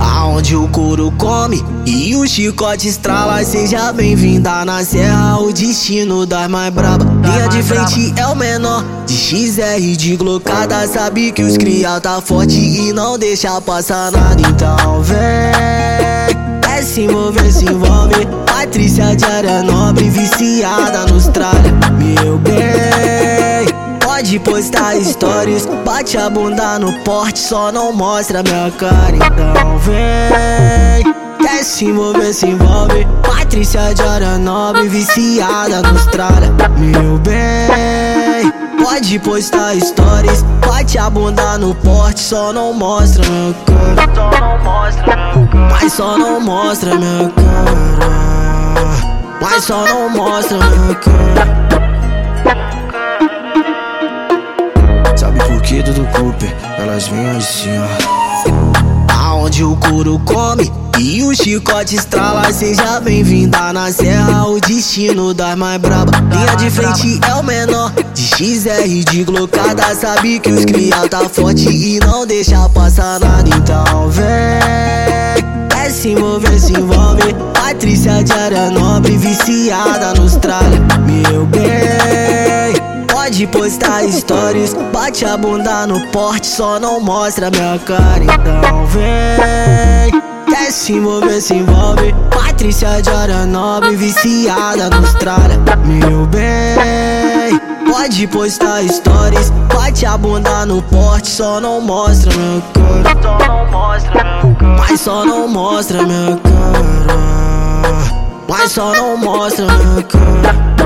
Aonde o couro come e o chicote estrala Seja bem-vinda na serra, o destino das mais braba. Linha de frente é o menor, de XR de glocada Sabe que os cria tá forte e não deixa passar nada. Então vem, é se envolver, se envolve. Patrícia de área nobre, viciada nos tralha. Meu bem postar stories. Bate a bunda no porte, só não mostra minha cara. Então vem, quer se envolver, se envolve. Patrícia de área nobre, viciada nos tralha. Meu bem, pode postar stories. Bate a bunda no porte, só não mostra minha cara. Só não mostra meu cara. Mas só não mostra minha cara. Mas só não mostra minha cara. Elas vêm assim, ó. Aonde o couro come e o chicote estrala. Seja bem-vinda na serra, o destino das mais braba. Linha de frente é o menor, de XR de glocada. Sabe que os cria tá forte e não deixa passar nada. Então vem, é se envolver, se envolve. Patrícia de área nobre, viciada nos tralha. Meu bem, postar stories. Bate a bunda no porte, só não mostra minha cara. Então vem, quer se envolver, se envolve. Patrícia de área nobre, viciada nos tralha. Meu bem, pode postar stories. Bate a bunda no porte, só não mostra minha cara. Só não mostra meu cara. Mas só não mostra minha cara. Mas só não mostra minha cara.